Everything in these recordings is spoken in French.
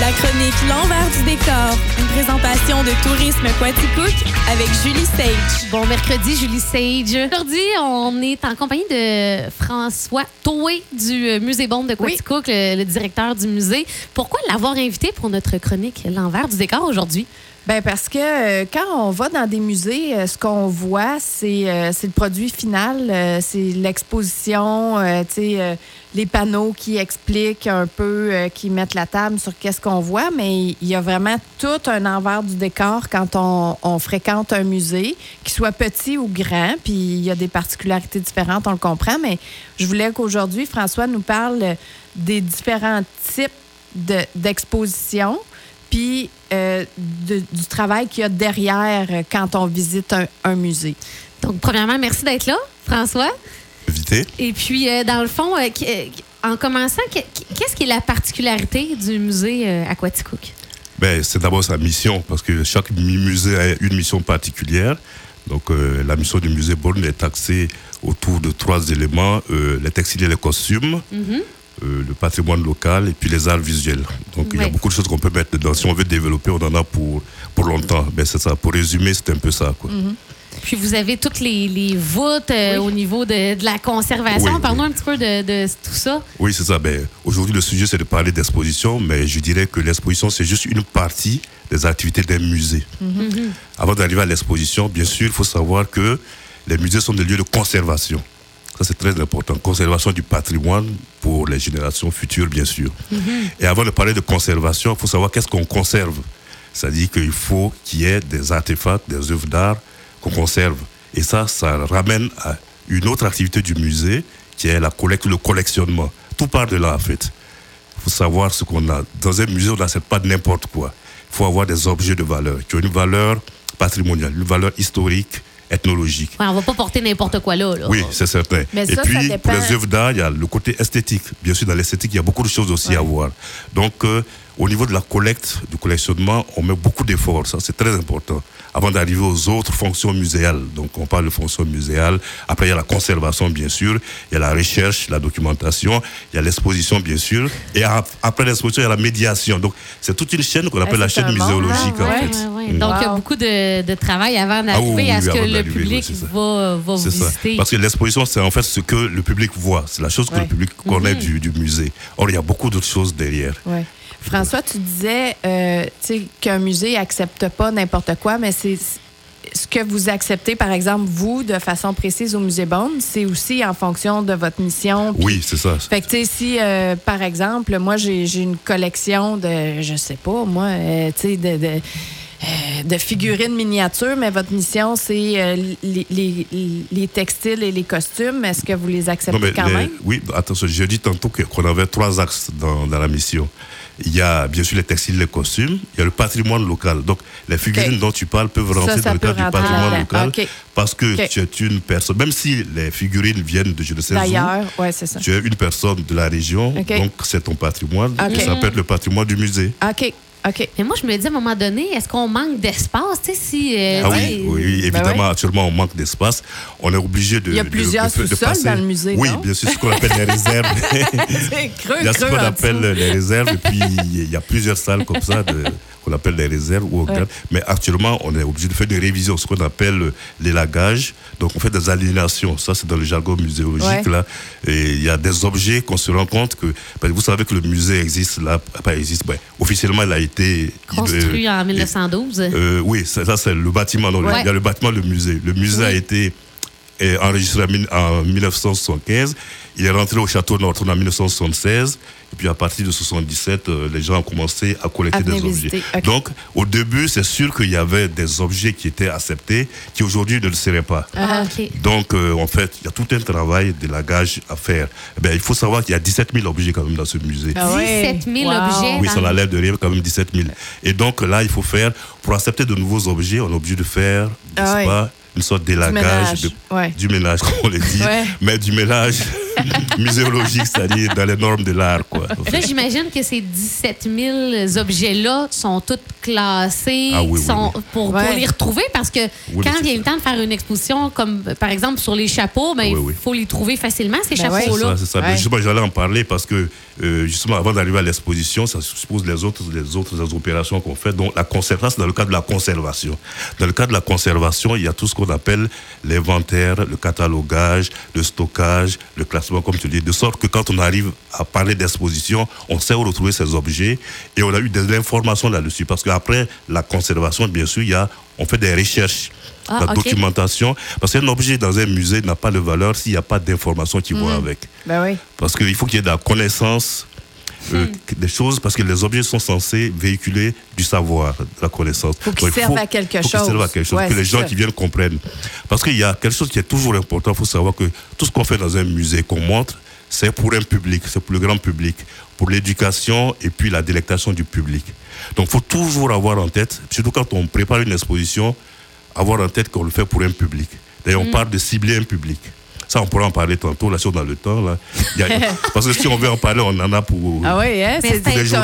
La chronique L'envers du décor. Une présentation de Tourisme Quaticook avec Julie Sage. Bon mercredi, Julie Sage. Aujourd'hui, on est en compagnie de François Toué du euh, Musée Bonde de Quaticook, le, le directeur du musée. Pourquoi l'avoir invité pour notre chronique L'envers du décor aujourd'hui? Ben parce que euh, quand on va dans des musées, euh, ce qu'on voit, c'est euh, le produit final, c'est l'exposition, les panneaux qui expliquent un peu, qui mettent la table sur qu'est-ce qu'on voit, mais il y a vraiment tout un envers du décor quand on, fréquente un musée, qu'il soit petit ou grand, puis il y a des particularités différentes, on le comprend, mais je voulais qu'aujourd'hui, François nous parle des différents types de- d'expositions puis euh, de- du travail qu'il y a derrière euh, quand on visite un, un musée. Donc, premièrement, merci d'être là, François. Éviter. Et puis, euh, dans le fond, euh, en commençant, que- qu'est-ce qui est la particularité du musée euh, à Quaticook? Ben, c'est d'abord sa mission, parce que chaque musée a une mission particulière. Donc, euh, la mission du musée Borne est axée autour de trois éléments euh, les textiles et les costumes, Mhm. Euh, le patrimoine local et puis les arts visuels. Donc, il y a beaucoup de choses qu'on peut mettre dedans. Si on veut développer, on en a pour, pour longtemps. Ben, c'est ça. Pour résumer, c'est un peu ça. Quoi. Puis, vous avez toutes les, les voûtes euh, au niveau de, de la conservation. Oui, Parlons oui. un petit peu de, de tout ça. Oui, c'est ça. Ben, aujourd'hui, le sujet, c'est de parler d'exposition, mais je dirais que l'exposition, c'est juste une partie des activités d'un musée. Avant d'arriver à l'exposition, bien sûr, il faut savoir que les musées sont des lieux de conservation. Ça, c'est très important. Conservation du patrimoine pour les générations futures, bien sûr. Et avant de parler de conservation, il faut savoir qu'est-ce qu'on conserve. C'est-à-dire qu'il faut qu'il y ait des artefacts, des œuvres d'art qu'on conserve. Et ça, ça ramène à une autre activité du musée, qui est la collecte, le collectionnement. Tout part de là, en fait. Il faut savoir ce qu'on a. Dans un musée, on n'achète pas n'importe quoi. Il faut avoir des objets de valeur, qui ont une valeur patrimoniale, une valeur historique, ethnologique. Ouais, on va pas porter n'importe quoi là. là. Oui, c'est certain. Mais Et ça, puis, pour les œuvres d'art, il y a le côté esthétique. Bien sûr, dans l'esthétique, il y a beaucoup de choses aussi à voir. Donc, euh, au niveau de la collecte, du collectionnement, on met beaucoup d'efforts. Ça, c'est très important. Avant d'arriver aux autres fonctions muséales. Donc, on parle de fonctions muséales. Après, il y a la conservation, bien sûr. Il y a la recherche, la documentation. Il y a l'exposition, bien sûr. Et ap- après l'exposition, il y a la médiation. Donc, c'est toute une chaîne qu'on appelle la chaîne muséologique, en Ouais, fait. ouais, ouais. Mm. Donc, il y a beaucoup de, de travail avant d'arriver Ah oui, oui, à ce oui, que le d'arriver, public va, va ça. visiter. Parce que l'exposition, c'est en fait ce que le public voit. C'est la chose que Ouais. le public connaît du, du musée. Or, il y a beaucoup d'autres choses derrière. François, tu disais euh, qu'un musée accepte pas n'importe quoi, mais c'est ce que vous acceptez, par exemple, vous, de façon précise au musée Bond, c'est aussi en fonction de votre mission. Oui, c'est ça. Fait que, tu sais, si, euh, par exemple, moi, j'ai une collection de, je sais pas, moi, euh, tu sais, de, de, euh, de figurines miniatures, mais votre mission, c'est les, les- les textiles et les costumes. Est-ce que vous les acceptez Non, mais quand les- même? Oui, attention, j'ai dit tantôt qu'on avait trois axes dans, dans la mission. Il y a bien sûr les textiles, les costumes, il y a le patrimoine local. Donc, les figurines dont tu parles peuvent rentrer ça dans le cadre du patrimoine local Ok. parce que tu es une personne, même si les figurines viennent de je ne sais où, ouais, ça. tu es une personne de la région, donc c'est ton patrimoine, Ok. et ça peut être le patrimoine du musée. OK, OK. Mais moi, je me dis à un moment donné, est-ce qu'on manque d'espace? Tu sais, si. euh, Ah oui, oui, Ben évidemment, ouais. actuellement, on manque d'espace. On est obligé de. Il y a plusieurs de- de sous-sols passer- dans le musée, Oui, non? bien sûr, ce qu'on appelle les réserves. C'est creux, Il y a ce qu'on appelle les réserves, et puis il y a plusieurs salles comme ça de- qu'on appelle les réserves ou organes. Mais actuellement, on est obligé de faire des révisions, ce qu'on appelle l'élagage. Donc, on fait des aliénations. Ça, c'est dans le jargon muséologique. Ouais. Là. Et il y a des objets qu'on se rend compte que. parce que vous savez que le musée existe là. Pas existe. ben, officiellement, il a été. Construit en 1912. euh, oui, ça, ça, c'est le bâtiment. Non, Ouais. Il y a le bâtiment, le musée. Le musée a été euh, enregistré en, mille- en 1975. Il est rentré au château Norton en 1976. Et puis à partir de 77, euh, les gens ont commencé à collecter À des objets. Donc, au début, c'est sûr qu'il y avait des objets qui étaient acceptés, qui aujourd'hui ne le seraient pas. Ah, OK. Donc, euh, en fait, il y a tout un travail d'élagage à faire. Eh ben, il faut savoir qu'il y a 17 000 objets quand même dans ce musée. Ah ouais? 17 000 Wow. objets. Oui, ça enlève de rien, quand même 17 000. Et donc là, il faut faire, pour accepter de nouveaux objets, on est obligé de faire, n'est-ce Ah ouais. Une sorte Du d'élagage, ménage, de- ouais. du ménage, comme on le dit, Ouais. mais du ménage muséologique, c'est-à-dire dans les normes de l'art. Quoi. Là, j'imagine que ces 17 000 objets-là sont tous classés Ah oui, oui, sont oui. Pour, pour Ouais. les retrouver parce que Oui, quand vient le temps de faire une exposition, comme par exemple sur les chapeaux, ben, Oui, il faut les trouver facilement, ces Ben ouais. C'est chapeaux-là. ça, c'est ça. Mais Ouais. justement, j'allais en parler parce que, euh, justement, avant d'arriver à l'exposition, ça suppose les autres, les autres opérations qu'on fait. Donc, la conservation, c'est dans le cadre de la conservation. Dans le cadre de la conservation, il y a tout ce qu'on appelle l'inventaire, le catalogage, le stockage, le classement, comme tu dis, de sorte que quand on arrive à parler d'exposition, on sait où retrouver ces objets et on a eu des informations là-dessus. Parce qu'après la conservation, bien sûr, il y a, on fait des recherches. Ah, la documentation, parce qu'un objet dans un musée n'a pas de valeur s'il n'y a pas d'informations qui vont avec. Ben oui. Parce qu'il faut qu'il y ait de la connaissance euh, Hmm. des choses, parce que les objets sont censés véhiculer du savoir, de la connaissance. Faut qu'ils servent à quelque chose. servent à quelque chose, Ouais, que les gens ça. qui viennent comprennent. Parce qu'il y a quelque chose qui est toujours important, il faut savoir que tout ce qu'on fait dans un musée, qu'on montre, c'est pour un public, c'est pour le grand public, pour l'éducation et puis la délectation du public. Donc il faut toujours avoir en tête, surtout quand on prépare une exposition, avoir en tête qu'on le fait pour un public. D'ailleurs, on parle de cibler un public. Ça, on pourra en parler tantôt, là, si on a le temps. Là. Il y a- parce que si on veut en parler, on en a pour... Ah oui, hein? C'est intéressant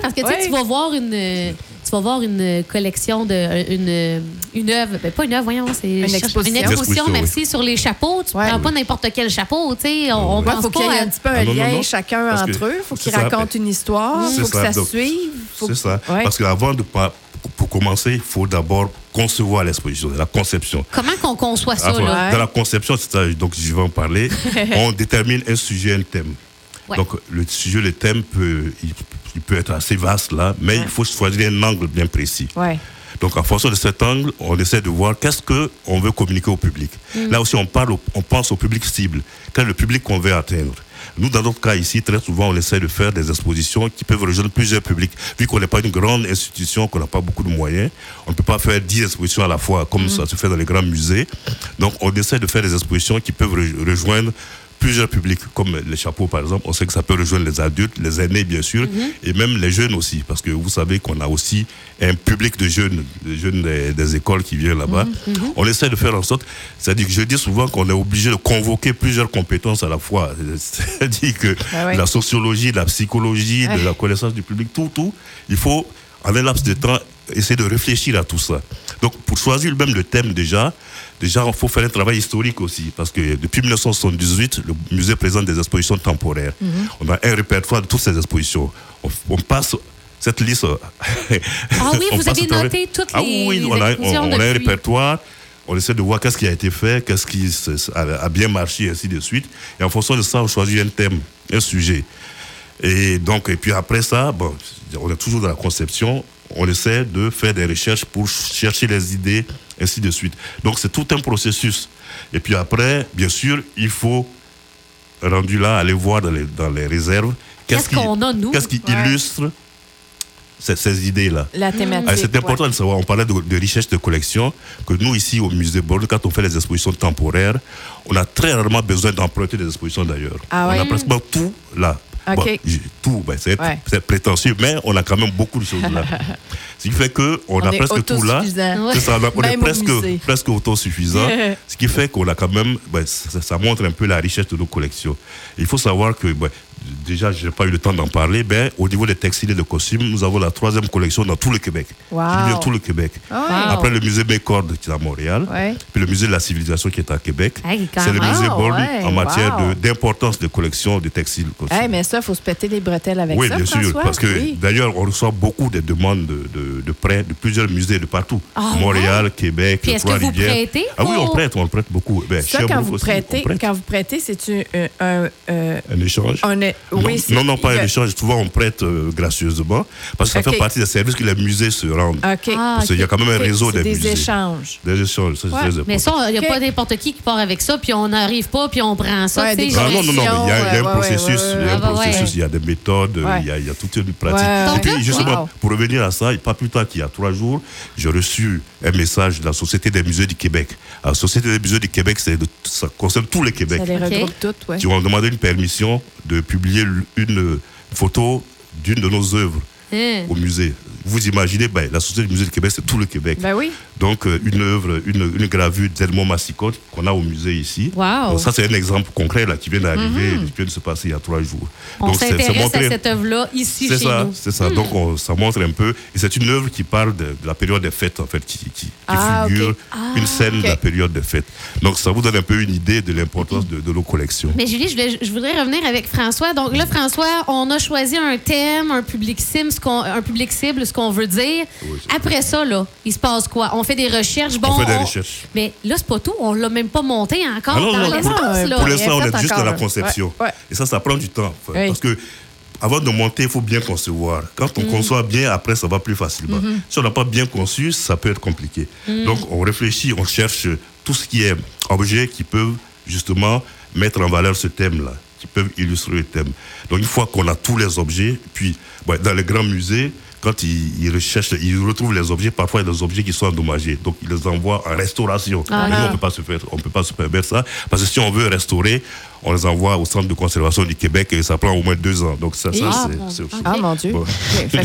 parce que tu sais, Ouais. tu vas voir une tu vas voir une collection de une une œuvre ben, pas une œuvre voyons c'est Une exposition. une exposition merci sur les chapeaux tu Ouais. prends pas n'importe quel chapeau tu sais on, on Ouais, pense faut qu'il y ait un petit peu un Ah, non, non, lien non. chacun Parce entre eux. faut qu'ils racontent une histoire. Faut que ça, suive. faut C'est que- ça. Ouais. Parce qu'avant de commencer, il faut d'abord concevoir l'exposition, la conception. comment qu'on conçoit ça Ah, là? Dans la conception, donc je vais en parler, on détermine un sujet, un thème. Ouais. Donc le sujet, le thème peut, il, il peut être assez vaste là, mais il faut choisir un angle bien précis. Ouais. Donc, en fonction de cet angle, on essaie de voir qu'est-ce qu'on veut communiquer au public. Là aussi, on, parle on pense au public cible. Quel est le public qu'on veut atteindre? Nous, dans notre cas ici, très souvent, on essaie de faire des expositions qui peuvent rejoindre plusieurs publics. Vu qu'on n'est pas une grande institution, qu'on n'a pas beaucoup de moyens, on ne peut pas faire 10 expositions à la fois, comme ça se fait dans les grands musées. Donc, on essaie de faire des expositions qui peuvent re- rejoindre plusieurs publics, comme les chapeaux par exemple. On sait que ça peut rejoindre les adultes, les aînés bien sûr, et même les jeunes aussi, parce que vous savez qu'on a aussi un public de jeunes, de jeunes des, des écoles qui viennent là-bas. On essaie de faire en sorte, c'est-à-dire que je dis souvent qu'on est obligé de convoquer plusieurs compétences à la fois. C'est-à-dire que Ah ouais. la sociologie, la psychologie, de Ouais. la connaissance du public, tout, tout, il faut, en un laps de temps, essayer de réfléchir à tout ça. Donc, pour choisir même le thème déjà, déjà, il faut faire un travail historique aussi, parce que depuis 1978, le musée présente des expositions temporaires. Mhm. On a un répertoire de toutes ces expositions. On, on passe cette liste. Ah oui, vous avez noté toutes Ah les- oui, les on a, on- a un répertoire. On essaie de voir qu'est-ce qui a été fait, qu'est-ce qui a bien marché, et ainsi de suite. Et en fonction de ça, on choisit un thème, un sujet. Et donc, et puis après ça, bon, on est toujours dans la conception. On essaie de faire des recherches pour chercher les idées, ainsi de suite. Donc, c'est tout un processus. Et puis après, bien sûr, il faut, rendu là, aller voir dans les, dans les réserves. Qu'est-ce qui- qu'on a, nous? Qu'est-ce qui Ouais. illustre ces, ces idées-là La thématique. ah, c'est important de savoir, on parlait de, de richesse de collection, que nous ici au musée Bordeaux, quand on fait les expositions temporaires, on a très rarement besoin d'emprunter des expositions d'ailleurs. Ah on a pratiquement tout là. Tout, ben, c'est Ouais. prétentieux, mais on a quand même beaucoup de choses là. Ce qui fait qu'on On a presque tout là. Ouais. Ça, on, est presque, presque autosuffisant. ce qui fait qu'on a quand même, ben, ça, ça montre un peu la richesse de nos collections. Il faut savoir que, ben, déjà, je n'ai pas eu le temps d'en parler, ben, au niveau des textiles et de costumes, nous avons la troisième collection dans tout le Québec. Wow. Bien tout le Québec. Ah Après le musée Bécorde qui est à Montréal, Ouais. puis le musée de la civilisation qui est à Québec. Hey, C'est le musée Ah, Born ouais, en matière wow. de- d'importance de, collection de textiles. costumes. Hey, mais ça, il faut se péter les bretelles avec oui, ça, bien sûr, parce que Oui. d'ailleurs, on reçoit beaucoup de demandes de, de, de prêts de plusieurs musées de partout. Ah, Montréal, Québec, Puis est-ce que vous prêtez Ah oui, on prête, on prête beaucoup. Ben, Ça, quand vous aussi, prêtez, prête. quand vous prêtez, un, un, euh, Un échange un- oui, non, non, non, pas un échange. Souvent, on prête euh, gracieusement parce que ça fait partie des services que les musées se rendent. OK. Ah, parce qu'il y a quand même un réseau des, des musées. échanges. Des échanges, ça, c'est Ouais. très important. Mais ça, il n'y a pas n'importe qui qui part avec ça, puis on n'arrive pas, puis on prend ça. Ouais, Ah, non, non, non, mais il y a, un processus, il y a un ouais, ouais. processus, il y a des méthodes, Ouais. il, y y a toute une pratique. Ouais. Et puis, justement, wow. pour revenir à ça, pas plus tard qu'il y a trois jours, j'ai reçu un message de la Société des musées du Québec. La Société des musées du Québec, ça concerne tout le Québec. Ça les regroupe toutes, oui. Qui ont demandé une permission de publier une photo d'une de nos œuvres Hein. au musée. Vous imaginez, ben, la Société des musées du Québec, c'est tout le Québec. Ben oui. Donc euh, une œuvre, une, une gravure d'Edmond Massicotte qu'on a au musée ici. Wow. Donc, ça, c'est un exemple concret là, qui vient d'arriver, qui vient de se passer il y a trois jours. On Donc, c'est- à cette œuvre-là ici chez ça, nous. Hmm. c'est ça. Donc on- ça montre un peu. Et c'est une œuvre qui parle de, de la période des fêtes, en fait, qui, qui, qui Ah, figure ok. une scène de la période des fêtes. Donc ça vous donne un peu une idée de l'importance de, de nos collections. Mais Julie, je, voulais- je voudrais revenir avec François. Donc là, François, on a choisi un thème, un public cible, ce qu'on, un public cible, ce qu'on veut dire. Oui, Après ça, là, il se passe quoi? On fait des recherches. Bon, On fait des recherches. Mais là, c'est pas tout. On l'a même pas monté encore Ah non, dans l'espace. Pour l'instant, on fait est juste dans la conception. Ouais, ouais. Et ça, ça prend du temps. fait. Parce que avant de monter, il faut bien concevoir. Quand Mm. on conçoit bien, après, ça va plus facilement. Mm-hmm. Si on n'a pas bien conçu, ça peut être compliqué. Mm. Donc, on réfléchit, on cherche tout ce qui est objets qui peuvent justement mettre en valeur ce thème-là, qui peuvent illustrer le thème. Donc, une fois qu'on a tous les objets, puis ouais, dans les grands musées, quand ils, ils recherchent, ils retrouvent les objets, parfois il y a des objets qui sont endommagés. Donc, ils les envoient en restauration. Ah. Mais nous, on ne peut pas se faire, on peut pas se permettre ça. Parce que si on veut restaurer, on les envoie au centre de conservation du Québec et ça prend au moins deux ans. Donc, ça, ça Ah, c'est- Ah, mon Dieu. Bon.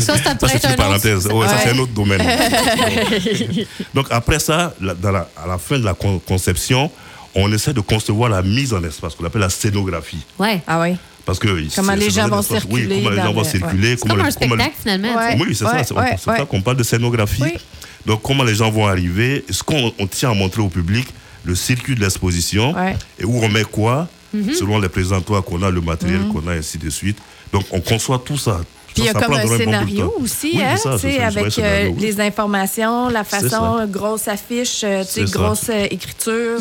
Ça, ça pourrait Ça, c'est un autre. parenthèse. Ouais, ça, Ouais. c'est un autre domaine. Donc, après ça, la- dans la- à la fin de la con- conception, on essaie de concevoir la mise en espace, qu'on appelle la scénographie. Ouais. Ah oui. Parce que Comment les gens vont Oui, circuler comment les gens vont le- circuler. C'est comment comme un spectacle, finalement. Oui, c'est Ouais, ça. C'est ouais, c'est ouais. ça qu'on parle de scénographie. Oui. Donc, comment les gens vont arriver, ce qu'on on tient à montrer au public, le circuit de l'exposition, Ouais. et où on met quoi, Mhm. selon les présentoirs qu'on a, le matériel qu'on a, et ainsi de suite. Donc, on conçoit tout ça. Puis il y a comme un scénario aussi, Oui, hein, ça, ça, avec scénario, euh, oui. les informations, la façon, grosse affiche, euh, grosse euh, écriture,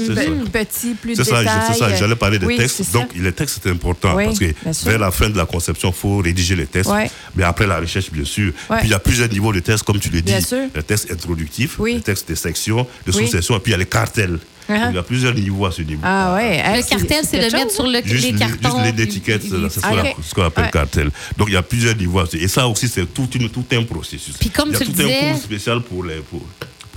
petit, plus de C'est ça, détails. je- c'est ça, j'allais parler des textes. Donc, les textes, c'est important parce que vers la fin de la conception, il faut rédiger les textes. Mais après la recherche, bien sûr. Puis, il y a plusieurs niveaux de textes, comme tu le dis. Bien sûr. Les textes introductifs, Oui. les textes de section, de Oui. sous-section, et puis il y a les cartels. Uh-huh. Il y a plusieurs niveaux à ce niveau. Ah ouais. Le cartel, c'est de mettre sur le, Juste, les cartons. juste les étiquettes, puis- c'est c'est ce Ah, qu'on appelle Ouais. cartel. Donc il y a plusieurs niveaux. Et ça aussi, c'est tout, une- tout un processus. Puis comme il y a tu tout le un disais- cours spécial pour les,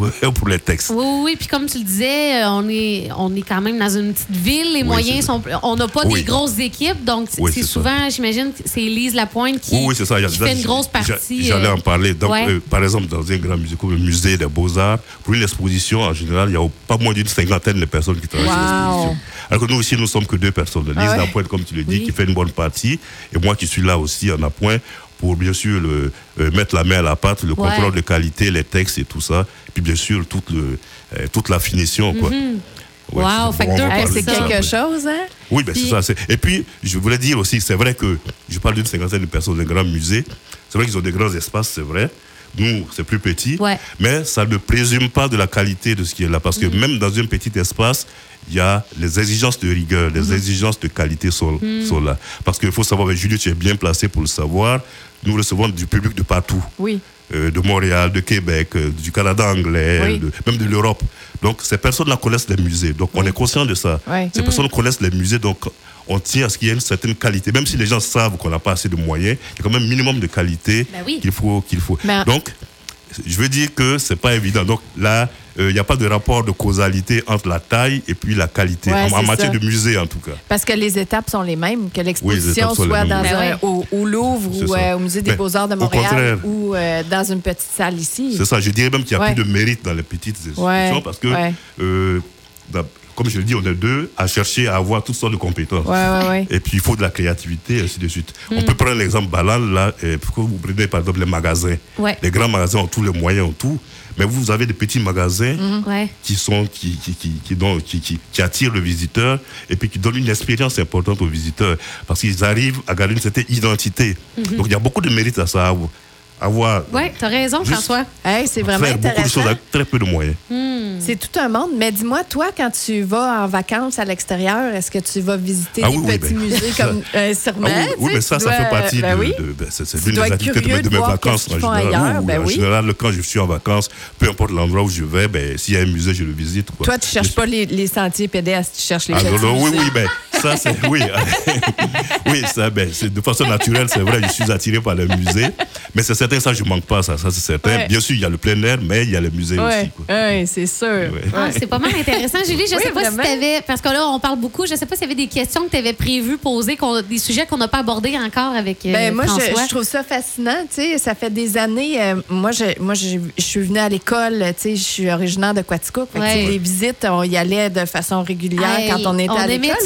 pour, les textes. Oui, oui. Puis comme tu le disais, euh, on est, on est quand même dans une petite ville. Les Oui, moyens sont. On n'a pas Oui. des grosses équipes. Donc, c'est Oui, souvent, j'imagine, c'est Lise Lapointe qui, Oui, oui, c'est ça. Qui fait une grosse partie. J'allais euh, en parler. Donc, ouais. euh, par exemple, dans un grand musée comme le musée des Beaux-Arts, pour une exposition, en général, il y a pas moins d'une cinquantaine de personnes qui travaillent sur l'exposition. Alors que nous, ici, nous sommes que deux personnes. Lise Ah ouais? Lapointe, comme tu le dis, qui fait une bonne partie, et moi qui suis là aussi en appoint pour bien sûr le, euh, mettre la main à la pâte, le Ouais. contrôle de qualité, les textes et tout ça. Et puis bien sûr, toute, le, euh, toute la finition. Quoi. Ouais, Wow, c'est- quelque chose, hein? Oui, ben Puis- c'est ça. Et puis, je voulais dire aussi, c'est vrai que je parle d'une cinquantaine de personnes dans un grand musée. C'est vrai qu'ils ont des grands espaces, c'est vrai. Nous, c'est plus petit. Ouais. Mais ça ne présume pas de la qualité de ce qui est là. Parce que même dans un petit espace, il y a les exigences de rigueur, les exigences de qualité sont, sont là. Parce qu'il faut savoir, mais Julie, tu es bien placé pour le savoir. Nous recevons du public de partout. Oui. Euh, de Montréal, de Québec, euh, du Canada anglais, Oui. de- même de l'Europe. Donc ces personnes-là connaissent les musées. Donc on est conscient de ça. Oui. Ces personnes connaissent les musées, donc on tient à ce qu'il y ait une certaine qualité. Même si les gens savent qu'on n'a pas assez de moyens, il y a quand même un minimum de qualité oui. qu'il faut. Qu'il faut. Ben- Donc je veux dire que c'est pas évident. Donc là, euh, il n'y a pas de rapport de causalité entre la taille et puis la qualité, Ouais, en, matière ça. de musée en tout cas. Parce que les étapes sont les mêmes, que l'exposition les soit dans oui. un- au, au Louvre ou euh, au Musée des Beaux-Arts de Montréal ou euh, dans une petite salle ici. C'est ça, je dirais même qu'il n'y a Ouais. plus de mérite dans les petites institutions Ouais, parce que, ouais. euh, dans- comme je le dis, on est deux à chercher à avoir toutes sortes de compétences. Ouais, ouais, ouais. Et puis il faut de la créativité, et ainsi de suite. On peut prendre l'exemple banal, là, euh, pourquoi vous prenez par exemple les magasins? Les grands magasins ont tous les moyens, ont tout, mais vous avez des petits magasins Hmm. Ouais. qui sont qui qui, qui, qui, donnent- qui, qui- qui attirent le visiteur et puis qui donnent une expérience importante au visiteur parce qu'ils arrivent à garder une certaine identité. Mhm. Donc il y a beaucoup de mérite à ça, avoir Ouais, t'as raison, Juste- François. Hey, c'est vraiment faire beaucoup de intéressant. choses avec très peu de moyens. C'est tout un monde. Mais dis-moi, toi, quand tu vas en vacances à l'extérieur, est-ce que tu vas visiter Ah des oui, oui, petits ben, musées comme euh, sûrement? Ah oui, tu oui, mais ça, tu ça fait partie ben de, oui. de- ben, c'est, Tu l'une des activités de, curieux mes- de de mes voir vacances qu'ils en général. ailleurs, Oui, ben en oui. général, quand je suis en vacances, peu importe l'endroit où je vais, ben, s'il y a un musée, je le visite. Quoi. Toi, tu cherches Je- pas les, les sentiers pédestres, tu cherches les Ah, petits non, non, oui, musées. oui, ben, ça, c'est. Oui, oui ça, ben, de façon naturelle, c'est vrai, je suis attiré par le musée. Mais c'est certain, ça, je ne manque pas, ça, ça c'est certain. Bien sûr, il y a le plein air, mais il y a le musée aussi. Oui, c'est sûr. Ah, c'est pas mal intéressant. Julie, je ne sais pas si tu avais. Parce que là, on parle beaucoup. Je ne sais pas s'il y avait des questions que tu avais prévues poser, des sujets qu'on n'a pas abordés encore avec. Euh, ben, moi, je, trouve ça fascinant. Tu sais, ça fait des années. Euh, moi, je, moi, je, suis venue à l'école. Tu sais, je suis originaire de Quaticook. Les visites, on y allait de façon régulière quand on était à l'école.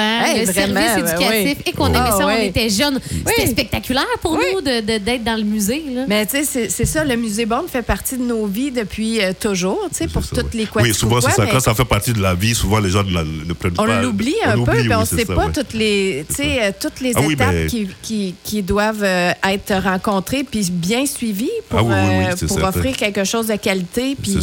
On hein, le service ben éducatif. Et qu'on aimait ça, on était jeunes. C'était spectaculaire pour nous d'être dans le musée. Là. Mais tu sais, c'est ça. Le musée Bond fait partie de nos vies depuis euh, toujours. Tu sais, pour toutes les Quaticook. Oui, souvent, c'est ça. Quand ça fait partie de la vie, souvent, les gens ne, prennent pas. On l'oublie un peu, mais on ne sait pas toutes les, toutes les ah étapes qui, qui, qui, doivent euh, être rencontrées puis bien suivies pour, ah euh, pour offrir quelque chose de qualité. Puis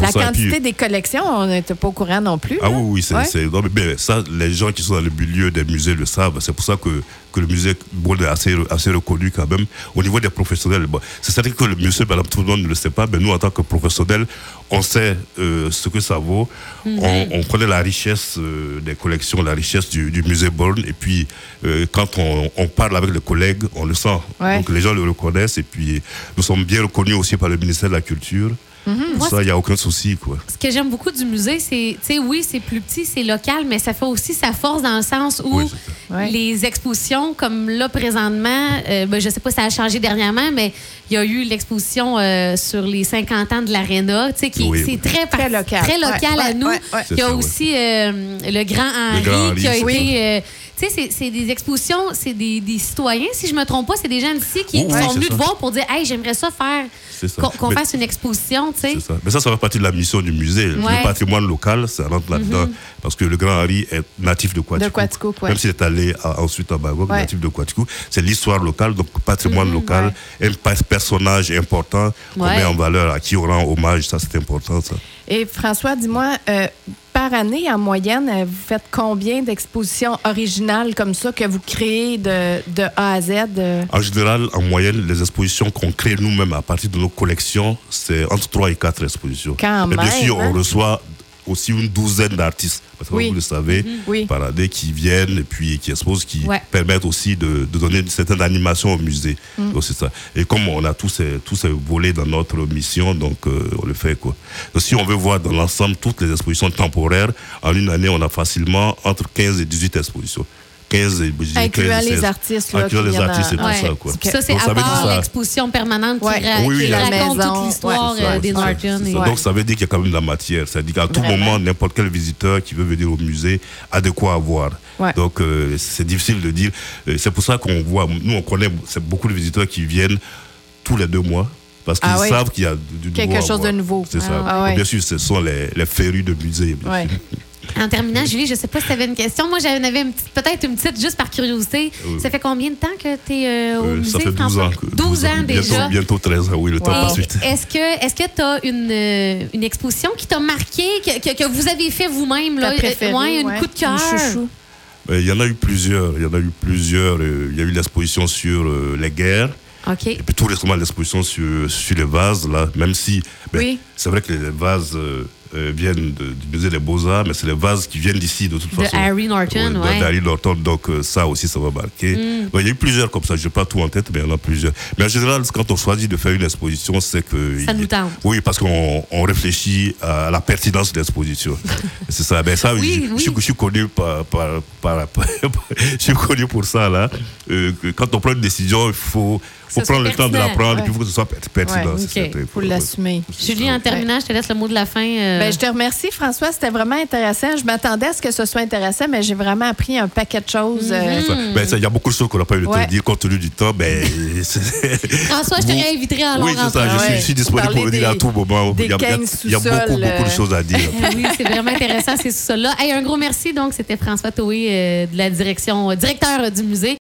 la quantité des collections, on n'était pas au courant non plus. Ah oui, oui, c'est. Ça, les gens qui sont dans le milieu des musées le savent. C'est pour ça que que le musée est assez, assez reconnu quand même au niveau des professionnels. c'est certain que le musée, par tout le monde ne le sait pas, mais nous, en tant que professionnels, on sait euh, ce que ça vaut. Mhm. on, connaît la richesse euh, des collections, la richesse du, musée Born. Et puis, euh, quand on, parle avec les collègues, on le sent. Donc, les gens le reconnaissent. Et puis, nous sommes bien reconnus aussi par le ministère de la Culture. Mhm. ça, il n'y a aucun souci. Quoi. Ce que j'aime beaucoup du musée, c'est, tu sais, oui, c'est plus petit, c'est local, mais ça fait aussi sa force dans le sens où les expositions, comme là, présentement, euh, ben, je ne sais pas si ça a changé dernièrement, mais il y a eu l'exposition euh, sur les 50 ans de l'Arena, tu sais, qui c'est très, très local, très local à nous. Il y a aussi euh, le Grand Henri, qui a été tu sais, c'est des expositions, c'est des, citoyens, si je me trompe pas, c'est des gens ici qui, sont venus te voir pour dire Hey, j'aimerais ça faire qu'on fasse une exposition, tu sais. Mais ça, ça fait partie de la mission du musée. Le patrimoine local, ça rentre là-dedans. Mhm. Parce que le Grand Harry est natif de Quatico. Même s'il est allé ensuite à Bagog, natif de Quatico. C'est l'histoire locale, donc patrimoine mhm, local, un personnage important qu'on met en valeur, à qui on rend hommage. Ça, c'est important, ça. Et François, dis-moi, euh, par année, en moyenne, euh, vous faites combien d'expositions originales comme ça que vous créez de, de A à Z? Euh? En général, en moyenne, les expositions qu'on crée nous-mêmes à partir de nos collections, c'est entre 3 et 4 expositions. Quand même, bien sûr, on hein? reçoit aussi une douzaine d'artistes, parce que vous le savez, mhm. par année, qui viennent et puis qui exposent, qui permettent aussi de, donner une certaine animation au musée. Mhm. Donc c'est ça. Et comme on a tous ces, tous ces volets dans notre mission, donc euh, on le fait quoi. Donc, si on veut voir dans l'ensemble toutes les expositions temporaires, en une année, on a facilement entre 15 et 18 expositions. 15 Incluant les artistes. Là, Incluant les artistes, c'est pour ça. Quoi. ça, c'est à part l'exposition permanente qui, raconte toute l'histoire euh, des Norton. Donc, ça veut dire qu'il y a quand même de la matière. C'est-à-dire qu'à tout moment, n'importe quel visiteur qui veut venir au musée a de quoi avoir. Donc, euh, c'est difficile de dire. Euh, c'est pour ça qu'on voit, nous, on connaît beaucoup de visiteurs qui viennent tous les deux mois parce qu'ils ah savent qu'il y a du, Quelque chose de nouveau. C'est ça. Ah bien sûr, ce sont les, les férus de musée. En terminant, Julie, je ne sais pas si tu avais une question. Moi, j'en avais peut-être une petite, juste par curiosité. Ça fait combien de temps que tu es euh, au euh, musée, Ça fait 12 ans. 12, ans, déjà. Bientôt, 13 ans, oui, le temps passe vite. Est-ce que tu as une, euh, une exposition qui t'a marqué, que, que, vous avez fait vous-même? Là, ouais, une coup de cœur? Il y en a eu plusieurs. Il y en a eu plusieurs. Il y a eu l'exposition sur les guerres. Et puis tout récemment, l'exposition sur, sur les vases, là, même si ben, oui. c'est vrai que les vases euh, viennent du musée des Beaux-Arts, mais c'est les vases qui viennent d'ici de toute façon. De Harry Norton, oui. De Harry Norton, donc euh, ça aussi, ça va marquer. Mm. il y a eu plusieurs comme ça, je n'ai pas tout en tête, mais il y en a plusieurs. Mais en général, quand on choisit de faire une exposition, c'est que. Ça nous tente. Oui, parce qu'on on réfléchit à la pertinence de l'exposition. c'est ça. Ben, ça, oui, je, je, suis connu par, par, par, je suis connu pour ça, là. Euh, quand on prend une décision, il faut faut prendre le temps de l'apprendre et puis il faut que ce soit pertinent. Il faut l'assumer. Julie, en terminant, je te laisse le mot de la fin. Euh. Ben, je te remercie, François. C'était vraiment intéressant. Je m'attendais à ce que ce soit intéressant, mais j'ai vraiment appris un paquet de choses. Euh. Mm-hmm. Ben, il y a beaucoup de choses qu'on n'a pas eu le temps de dire compte tenu du temps. Ben, François, je te réinviterai en Oui, c'est ça. Je suis, disponible pour venir à tout moment. Il y a, il y a beaucoup, beaucoup de choses à dire. oui, c'est vraiment intéressant, ces sous-sols-là. un gros merci. Donc, c'était François Toé euh, de la direction, directeur du musée.